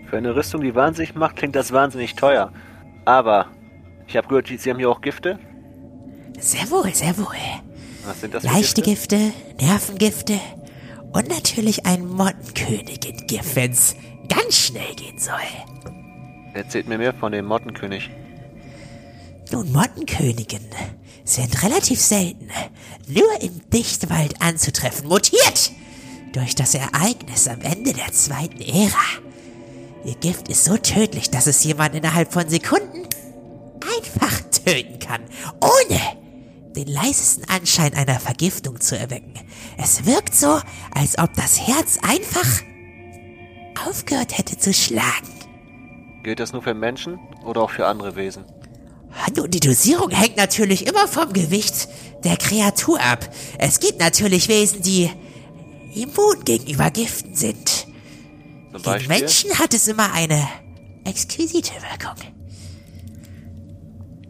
Für eine Rüstung, die wahnsinnig macht, klingt das wahnsinnig teuer. Aber ich habe gehört, Sie haben hier auch Gifte. Sehr wohl, sehr wohl. Was sind das für Leichte Gifte? Gifte, Nervengifte und natürlich ein Mottenkönigin-Gift, wenn's ganz schnell gehen soll. Erzählt mir mehr von dem Mottenkönig. Nun, Mottenkönigen sind relativ selten, nur im Dichtwald anzutreffen, mutiert durch das Ereignis am Ende der zweiten Ära. Ihr Gift ist so tödlich, dass es jemand innerhalb von Sekunden einfach töten kann, ohne den leisesten Anschein einer Vergiftung zu erwecken. Es wirkt so, als ob das Herz einfach aufgehört hätte zu schlagen. Gilt das nur für Menschen oder auch für andere Wesen? Nun, die Dosierung hängt natürlich immer vom Gewicht der Kreatur ab. Es gibt natürlich Wesen, die immun gegenüber Giften sind. Zum Gegen Beispiel? Menschen hat es immer eine exquisite Wirkung.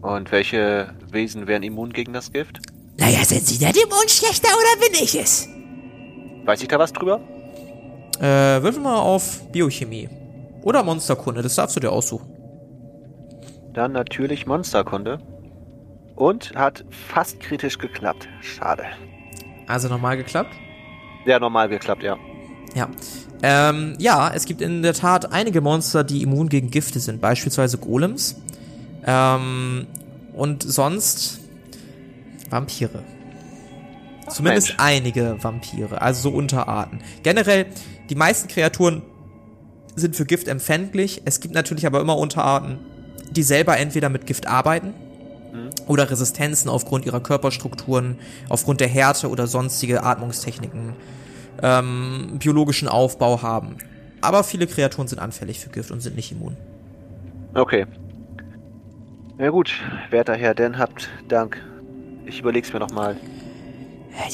Und welche Wesen wären immun gegen das Gift? Naja, sind Sie der Dämonenschlechter oder bin ich es? Weiß ich da was drüber? Äh, würfel mal auf Biochemie. Oder Monsterkunde, das darfst du dir aussuchen. Dann natürlich Monsterkunde. Und hat fast kritisch geklappt. Schade. Also nochmal geklappt? Ja, normal geklappt, ja. Ja. Ähm, ja, es gibt in der Tat einige Monster, die immun gegen Gifte sind, beispielsweise Golems. Ähm, und sonst Vampire. Zumindest Mensch. einige Vampire, also so Unterarten. Generell, die meisten Kreaturen sind für Gift empfänglich. Es gibt natürlich aber immer Unterarten, die selber entweder mit Gift arbeiten oder Resistenzen aufgrund ihrer Körperstrukturen, aufgrund der Härte oder sonstige Atmungstechniken, ähm, biologischen Aufbau haben. Aber viele Kreaturen sind anfällig für Gift und sind nicht immun. Okay. Ja gut, werter Herr, denn habt Dank. Ich überleg's mir nochmal.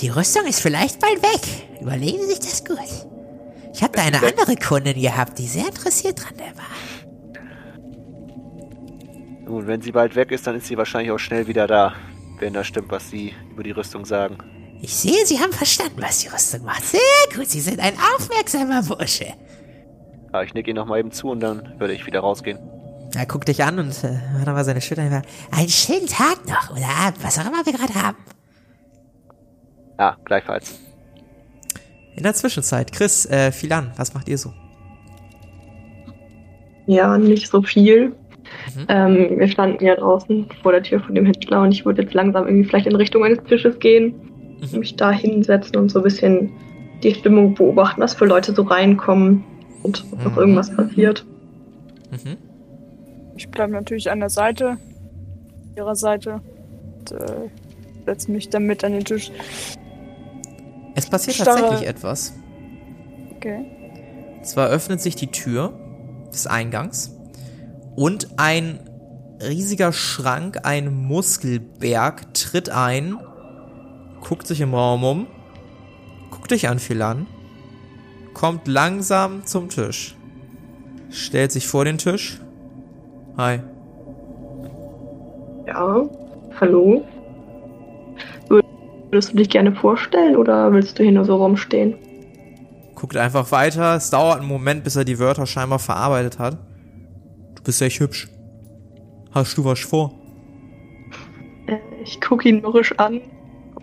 Die Rüstung ist vielleicht bald weg. Überlegen Sie sich das gut. Ich habe da eine andere Kundin gehabt, die sehr interessiert dran war. Nun, wenn sie bald weg ist, dann ist sie wahrscheinlich auch schnell wieder da. Wenn das stimmt, was Sie über die Rüstung sagen. Ich sehe, Sie haben verstanden, was die Rüstung macht. Sehr gut, Sie sind ein aufmerksamer Bursche. Ja, ich nick ihn nochmal eben zu und dann würde ich wieder rausgehen. Er guckt dich an und äh, hat aber seine Schulter. Einen schönen Tag noch oder Abend, was auch immer wir gerade haben. Ja, gleichfalls. In der Zwischenzeit, Chris, äh, Philan, was macht ihr so? Ja, nicht so viel. Ähm, wir standen ja draußen vor der Tür von dem Händler und ich würde jetzt langsam irgendwie vielleicht in Richtung eines Tisches gehen, Mhm. mich da hinsetzen und so ein bisschen die Stimmung beobachten, was für Leute so reinkommen und ob noch Mhm. irgendwas passiert. Mhm. Ich bleibe natürlich an der Seite, ihrer Seite, und äh, setze mich dann mit an den Tisch. Es passiert Starre- tatsächlich etwas. Okay. Zwar öffnet sich die Tür des Eingangs und ein riesiger Schrank, ein Muskelberg tritt ein, guckt sich im Raum um, guckt dich an, Philan, kommt langsam zum Tisch, stellt sich vor den Tisch. Hi. Ja, hallo. Würdest du dich gerne vorstellen oder willst du hier nur so rumstehen? Guckt einfach weiter. Es dauert einen Moment, bis er die Wörter scheinbar verarbeitet hat. Du bist echt hübsch. Hast du was vor? Ich gucke ihn mürrisch an,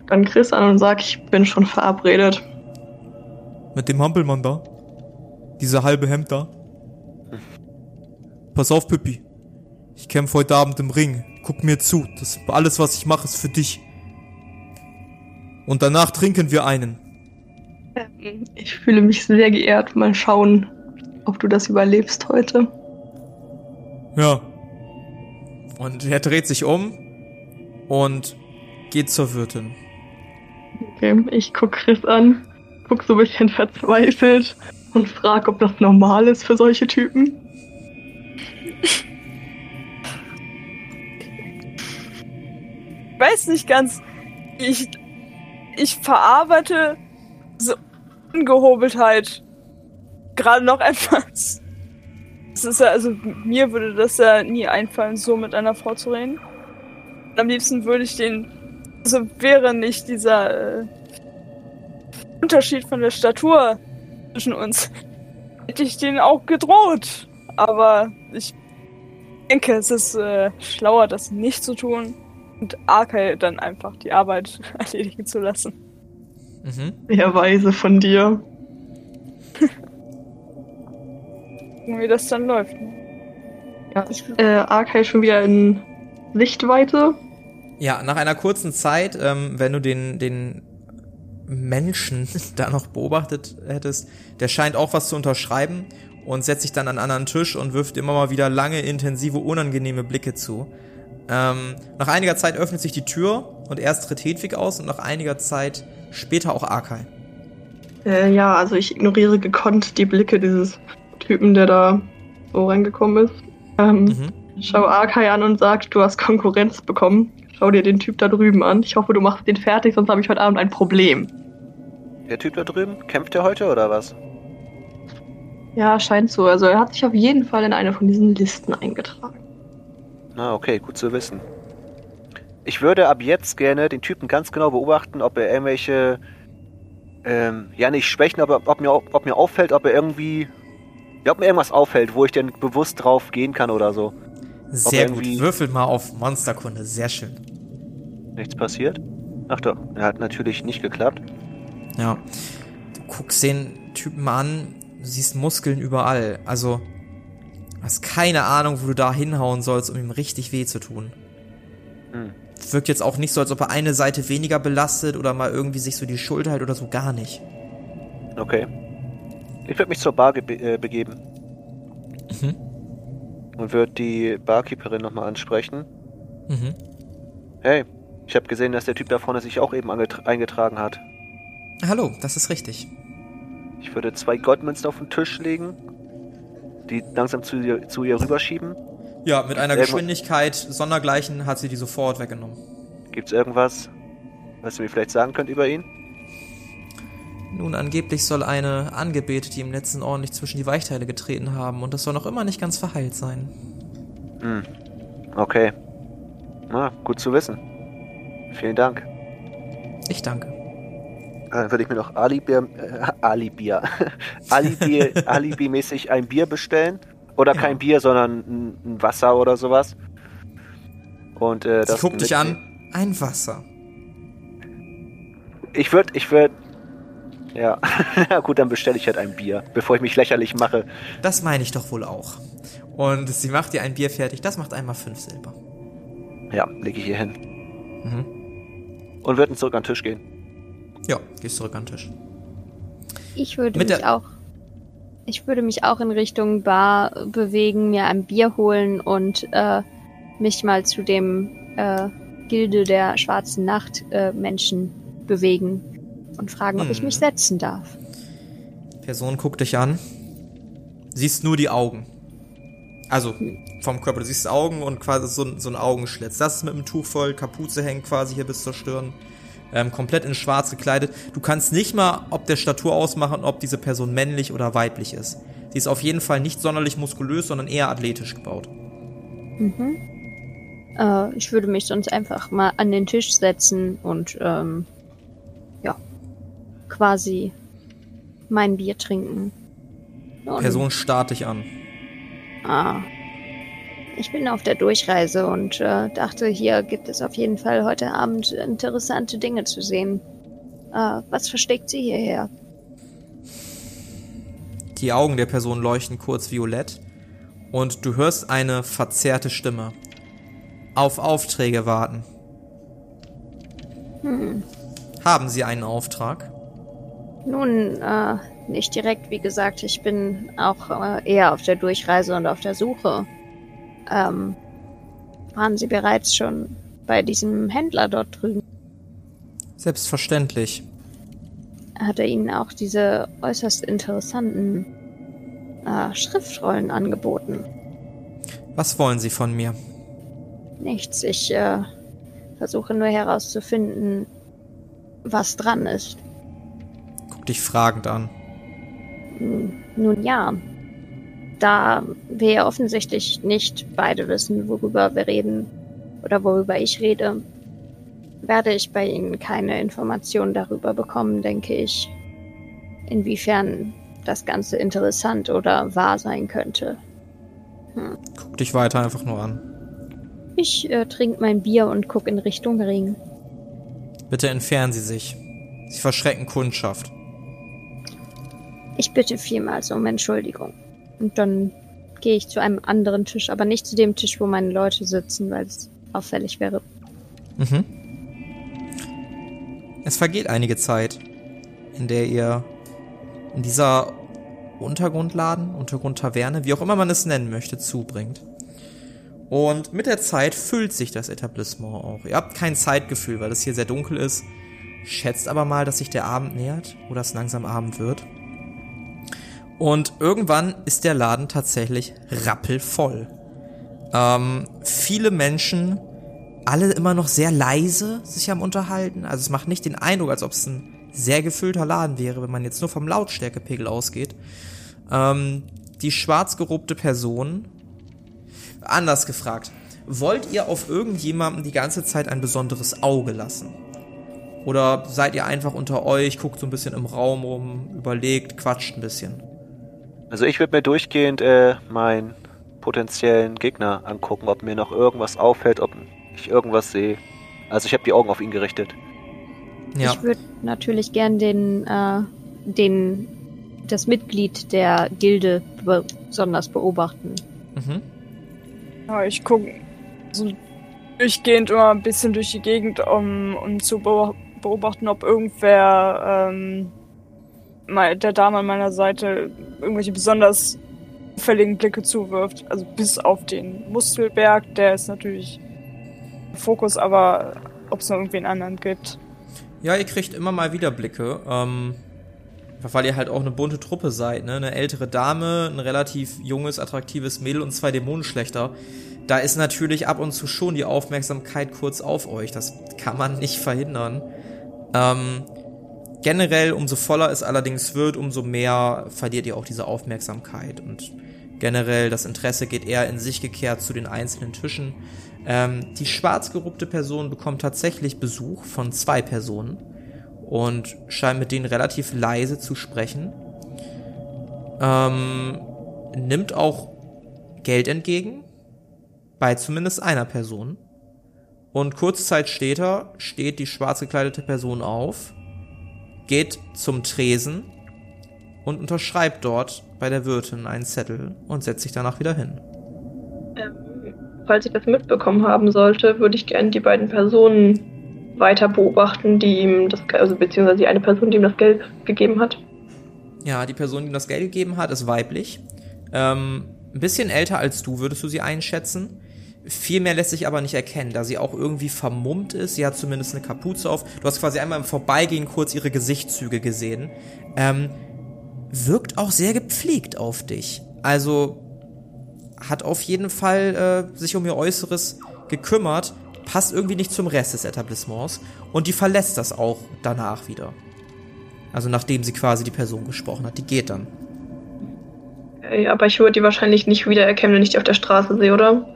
dann Chris an und sag, ich bin schon verabredet. Mit dem Hampelmann da? Dieser halbe Hemd da? Pass auf, Pippi. Ich kämpfe heute Abend im Ring. Guck mir zu. Das alles, was ich mache, ist für dich. Und danach trinken wir einen. Ähm, Ich fühle mich sehr geehrt. Mal schauen, ob du das überlebst heute. Ja. Und er dreht sich um und geht zur Wirtin. Okay, ich guck Chris an, guck so ein bisschen verzweifelt und frag, ob das normal ist für solche Typen. Ich weiß nicht ganz. Ich, ich verarbeite so Ungehobeltheit gerade noch etwas. Es ist ja, also mir würde das ja nie einfallen, so mit einer Frau zu reden. Am liebsten würde ich den, also wäre nicht dieser äh, Unterschied von der Statur zwischen uns, hätte ich den auch gedroht. Aber ich denke, es ist äh, schlauer, das nicht zu tun und Arkai dann einfach die Arbeit erledigen zu lassen. Mhm. Sehr weise von dir. Gucken, wie das dann läuft. ne? Ja, äh, Arkai schon wieder in Sichtweite. Ja, nach einer kurzen Zeit, ähm, wenn du den, den Menschen da noch beobachtet hättest, der scheint auch was zu unterschreiben und setzt sich dann an einen anderen Tisch und wirft immer mal wieder lange, intensive, unangenehme Blicke zu. Ähm, nach einiger Zeit öffnet sich die Tür und erst tritt Hedwig aus und nach einiger Zeit später auch Arkai. Äh, ja, also ich ignoriere gekonnt die Blicke dieses Typen, der da so reingekommen ist. Ähm, Mhm. Schau Arkai an und sag, du hast Konkurrenz bekommen. Schau dir den Typ da drüben an. Ich hoffe, du machst den fertig, sonst habe ich heute Abend ein Problem. Der Typ da drüben, kämpft er heute oder was? Ja, scheint so. Also er hat sich auf jeden Fall in eine von diesen Listen eingetragen. Na, okay, gut zu wissen. Ich würde ab jetzt gerne den Typen ganz genau beobachten, ob er irgendwelche, ähm, ja nicht Schwächen, aber ob mir, ob mir auffällt, ob er irgendwie, ja, ob mir irgendwas auffällt, wo ich denn bewusst drauf gehen kann oder so. Sehr gut. Würfelt mal auf Monsterkunde. Sehr schön. Nichts passiert? Ach doch, er hat natürlich nicht geklappt. Ja. Du guckst den Typen an, du siehst Muskeln überall. Also, hast keine Ahnung, wo du da hinhauen sollst, um ihm richtig weh zu tun. Hm. Wirkt jetzt auch nicht so, als ob er eine Seite weniger belastet oder mal irgendwie sich so die Schulter hält oder so, gar nicht. Okay. Ich würde mich zur Bar äh, begeben Mhm. und würde die Barkeeperin nochmal ansprechen. Mhm. Hey, ich habe gesehen, dass der Typ da vorne sich auch eben eingetragen hat. Hallo, das ist richtig. Ich würde zwei Goldmünzen auf den Tisch legen, die langsam zu ihr, zu ihr rüberschieben. Ja, mit einer Sehr gut. Geschwindigkeit sondergleichen hat sie die sofort weggenommen. Gibt's irgendwas, was du mir vielleicht sagen könnt über ihn? Nun, angeblich soll eine Angebetete ihm letzten ordentlich zwischen die Weichteile getreten haben und das soll noch immer nicht ganz verheilt sein. Hm. Okay. Na, gut zu wissen. Vielen Dank. Ich danke. Dann würde ich mir noch Alibier, äh, Alibier, Alibi, Alibi-mäßig ein Bier bestellen. Oder Ja. kein Bier, sondern ein, ein Wasser oder sowas. Und äh, das guckt dich mitnehmen. an. Ein Wasser. Ich würde, ich würde. Ja, na gut, dann bestelle ich halt ein Bier, bevor ich mich lächerlich mache. Das meine ich doch wohl auch. Und sie macht dir ein Bier fertig. Das macht einmal fünf Silber. Ja, lege ich hier hin. Mhm. Und würde zurück an den Tisch gehen. Ja, gehst zurück an den Tisch. Ich würde Mit mich der- auch. Ich würde mich auch in Richtung Bar bewegen, mir ein Bier holen und äh, mich mal zu dem äh, Gilde der Schwarzen Nacht äh, Menschen bewegen und fragen, ob ich Mhm. mich setzen darf. Person guckt dich an. Siehst nur die Augen. Also vom Körper. Du siehst Augen und quasi so, ein- so ein Augenschlitz. Das ist mit einem Tuch voll. Kapuze hängt quasi hier bis zur Stirn. Ähm, komplett in schwarz gekleidet. Du kannst nicht mal ob der Statur ausmachen, ob diese Person männlich oder weiblich ist. Sie ist auf jeden Fall nicht sonderlich muskulös, sondern eher athletisch gebaut. Mhm. Äh, ich würde mich sonst einfach mal an den Tisch setzen und ähm, ja, quasi mein Bier trinken. Und, Person starrt dich an. Ah. Ich bin auf der Durchreise und äh, dachte, hier gibt es auf jeden Fall heute Abend interessante Dinge zu sehen. Äh, was versteckt sie hierher? Die Augen der Person leuchten kurz violett und du hörst eine verzerrte Stimme. Auf Aufträge warten. Hm. Haben Sie einen Auftrag? Nun, äh, nicht direkt, wie gesagt, ich bin auch äh, eher auf der Durchreise und auf der Suche. Ähm, waren Sie bereits schon bei diesem Händler dort drüben? Selbstverständlich. Hat er Ihnen auch diese äußerst interessanten äh, Schriftrollen angeboten? Was wollen Sie von mir? Nichts, ich äh, versuche nur herauszufinden, was dran ist. Guck dich fragend an. Nun ja, da wir ja offensichtlich nicht beide wissen, worüber wir reden oder worüber ich rede, werde ich bei Ihnen keine Informationen darüber bekommen, denke ich, inwiefern das Ganze interessant oder wahr sein könnte. Guck dich weiter einfach nur an. Ich äh, trinke mein Bier und gucke in Richtung Ring. Bitte entfernen Sie sich. Sie verschrecken Kundschaft. Ich bitte vielmals um Entschuldigung. Und dann gehe ich zu einem anderen Tisch, aber nicht zu dem Tisch, wo meine Leute sitzen, weil es auffällig wäre. Mhm. Es vergeht einige Zeit, in der ihr in dieser Untergrundladen, Untergrundtaverne, wie auch immer man es nennen möchte, zubringt. Und mit der Zeit füllt sich das Etablissement auch. Ihr habt kein Zeitgefühl, weil es hier sehr dunkel ist. Schätzt aber mal, dass sich der Abend nähert oder es langsam Abend wird. Und irgendwann ist der Laden tatsächlich rappelvoll. Ähm, viele Menschen, alle immer noch sehr leise sich am Unterhalten. Also es macht nicht den Eindruck, als ob es ein sehr gefüllter Laden wäre, wenn man jetzt nur vom Lautstärkepegel ausgeht. Ähm, die schwarz gerobte Person, anders gefragt, wollt ihr auf irgendjemanden die ganze Zeit ein besonderes Auge lassen? Oder seid ihr einfach unter euch, guckt so ein bisschen im Raum rum, überlegt, quatscht ein bisschen? Also ich würde mir durchgehend äh, meinen potenziellen Gegner angucken, ob mir noch irgendwas auffällt, ob ich irgendwas sehe. Also ich habe die Augen auf ihn gerichtet. Ja. Ich würde natürlich gern den, äh, den, das Mitglied der Gilde besonders beobachten. Mhm. Ja, ich gucke so durchgehend immer ein bisschen durch die Gegend, um, um zu beo- beobachten, ob irgendwer ähm, der Dame an meiner Seite irgendwelche besonders auffälligen Blicke zuwirft. Also bis auf den Muskelberg, der ist natürlich Fokus, aber ob es noch irgendwie einen anderen gibt. Ja, ihr kriegt immer mal wieder Blicke. Ähm, weil ihr halt auch eine bunte Truppe seid, ne? Eine ältere Dame, ein relativ junges, attraktives Mädel und zwei Dämonenschlechter. Da ist natürlich ab und zu schon die Aufmerksamkeit kurz auf euch. Das kann man nicht verhindern. Ähm, generell, umso voller es allerdings wird, umso mehr verliert ihr auch diese Aufmerksamkeit. Und generell, das Interesse geht eher in sich gekehrt zu den einzelnen Tischen. Ähm, die schwarz geruppte Person bekommt tatsächlich Besuch von zwei Personen und scheint mit denen relativ leise zu sprechen. Ähm, nimmt auch Geld entgegen, bei zumindest einer Person. Und kurze Zeit später steht die schwarz gekleidete Person auf, geht zum Tresen und unterschreibt dort bei der Wirtin einen Zettel und setzt sich danach wieder hin. Ähm, falls ich das mitbekommen haben sollte, würde ich gerne die beiden Personen weiter beobachten, die ihm das, also beziehungsweise die eine Person, die ihm das Geld gegeben hat. Ja, die Person, die ihm das Geld gegeben hat, ist weiblich. Ähm, ein bisschen älter als du, würdest du sie einschätzen. Viel mehr lässt sich aber nicht erkennen, da sie auch irgendwie vermummt ist. Sie hat zumindest eine Kapuze auf. Du hast quasi einmal im Vorbeigehen kurz ihre Gesichtszüge gesehen. Ähm, wirkt auch sehr gepflegt auf dich. Also hat auf jeden Fall äh, sich um ihr Äußeres gekümmert, passt irgendwie nicht zum Rest des Etablissements und die verlässt das auch danach wieder. Also nachdem sie quasi die Person gesprochen hat, die geht dann. Äh, aber ich würde die wahrscheinlich nicht wiedererkennen, wenn ich die auf der Straße sehe, oder?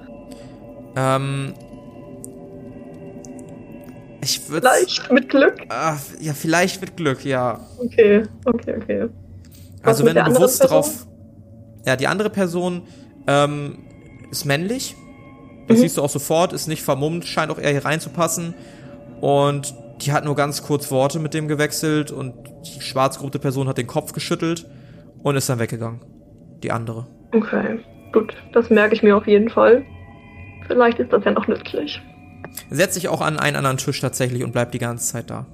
Ähm, ich würde Vielleicht, mit Glück. Ah, ja, vielleicht mit Glück, ja. Okay, okay, okay. Was Also wenn du bewusst Person? drauf. Ja, die andere Person ähm, ist männlich. Das Mhm. siehst du auch sofort, ist nicht vermummt, scheint auch eher hier reinzupassen. Und die hat nur ganz kurz Worte mit dem gewechselt und die schwarzgerobte Person hat den Kopf geschüttelt und ist dann weggegangen. Die andere. Okay, gut. Das merke ich mir auf jeden Fall. Vielleicht ist das ja noch nützlich. Setzt sich auch an einen anderen Tisch tatsächlich und bleibt die ganze Zeit da.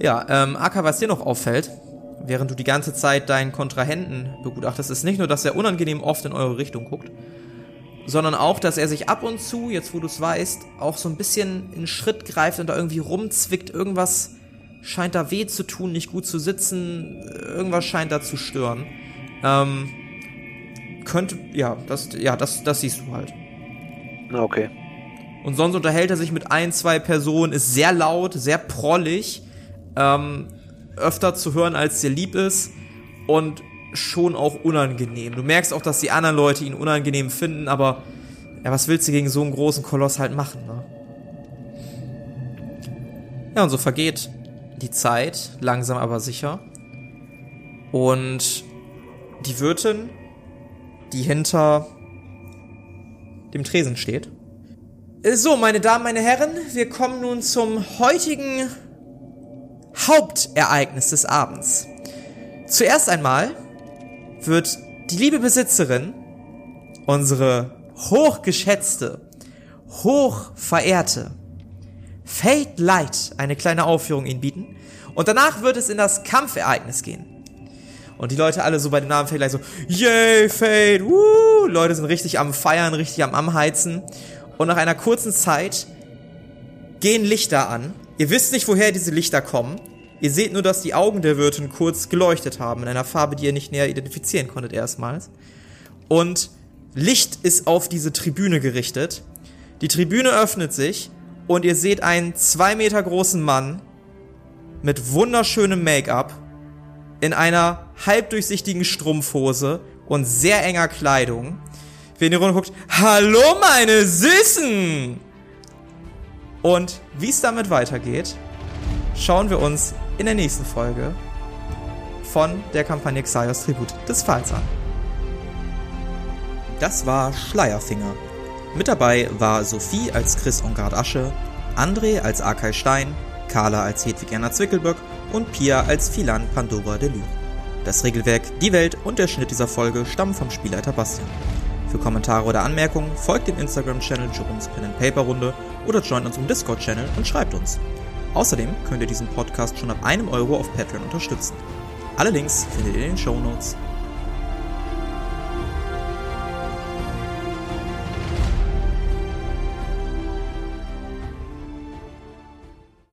Ja, ähm, Aka, was dir noch auffällt, während du die ganze Zeit deinen Kontrahenten begutachtest, ist nicht nur, dass er unangenehm oft in eure Richtung guckt, sondern auch, dass er sich ab und zu, jetzt wo du es weißt, auch so ein bisschen in Schritt greift und da irgendwie rumzwickt. Irgendwas scheint da weh zu tun, nicht gut zu sitzen, irgendwas scheint da zu stören. Ähm, könnte, ja, das, ja, das, das siehst du halt. Na, okay. Und sonst unterhält er sich mit ein, zwei Personen, ist sehr laut, sehr prollig, ähm, öfter zu hören, als dir lieb ist und schon auch unangenehm. Du merkst auch, dass die anderen Leute ihn unangenehm finden, aber ja, was willst du gegen so einen großen Koloss halt machen, ne? Ja, und so vergeht die Zeit, langsam aber sicher. Und die Wirtin, die hinter dem Tresen steht. So, meine Damen, meine Herren, wir kommen nun zum heutigen Hauptereignis des Abends. Zuerst einmal wird die liebe Besitzerin, unsere hochgeschätzte, hochverehrte Fate Light eine kleine Aufführung Ihnen bieten. Und danach wird es in das Kampfereignis gehen. Und die Leute alle so bei dem Namen Fate Light so, yay, Fate, woo! Leute sind richtig am Feiern, richtig am Amheizen. Und nach einer kurzen Zeit gehen Lichter an. Ihr wisst nicht, woher diese Lichter kommen. Ihr seht nur, dass die Augen der Wirtin kurz geleuchtet haben, in einer Farbe, die ihr nicht näher identifizieren konntet erstmals. Und Licht ist auf diese Tribüne gerichtet. Die Tribüne öffnet sich und ihr seht einen zwei Meter großen Mann mit wunderschönem Make-up in einer halbdurchsichtigen Strumpfhose und sehr enger Kleidung. Wenn ihr runter guckt, hallo meine Süßen! Und wie es damit weitergeht, schauen wir uns in der nächsten Folge von der Kampagne Xaios Tribut des Falls an. Das war Schleierfinger. Mit dabei war Sophie als Chris Ongard Asche, André als Arkay Stein, Carla als Hedwig Erna Zwickelböck und Pia als Philan Pandora de Lü. Das Regelwerk, die Welt und der Schnitt dieser Folge stammen vom Spielleiter Bastian. Für Kommentare oder Anmerkungen folgt dem Instagram-Channel Jerome's Pen Paper Runde oder joint unserem Discord-Channel und schreibt uns. Außerdem könnt ihr diesen Podcast schon ab einem Euro auf Patreon unterstützen. Alle Links findet ihr in den Show Notes.